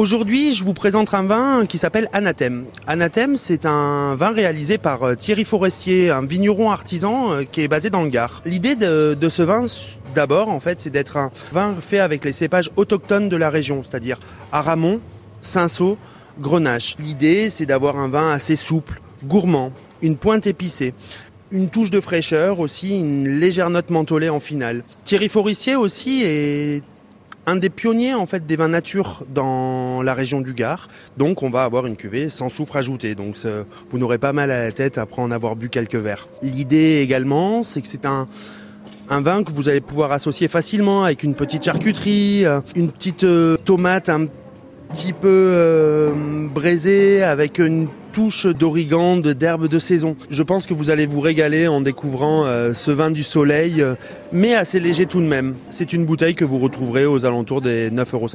Aujourd'hui, je vous présente un vin qui s'appelle Anathème. Anathème, c'est un vin réalisé par euh, Thierry Forestier, un vigneron artisan euh, qui est basé dans le Gard. L'idée de, ce vin, d'abord, en fait, c'est d'être un vin fait avec les cépages autochtones de la région, c'est-à-dire Aramon, Cinsault, Grenache. L'idée, c'est d'avoir un vin assez souple, gourmand, une pointe épicée une touche de fraîcheur aussi, une légère note mentholée en finale. Thierry Forestier aussi est un des pionniers en fait des vins nature dans la région du Gard. Donc on va avoir une cuvée sans soufre ajouté. Donc vous n'aurez pas mal à la tête après en avoir bu quelques verres. L'idée également, c'est que c'est un vin que vous allez pouvoir associer facilement avec une petite charcuterie, euh, une petite euh, tomate un petit peu euh, braisée avec une touche d'origan, d'herbe de saison. Je pense que vous allez vous régaler en découvrant euh, ce vin du soleil, euh, mais assez léger tout de même. C'est une bouteille que vous retrouverez aux alentours des 9,50 euros.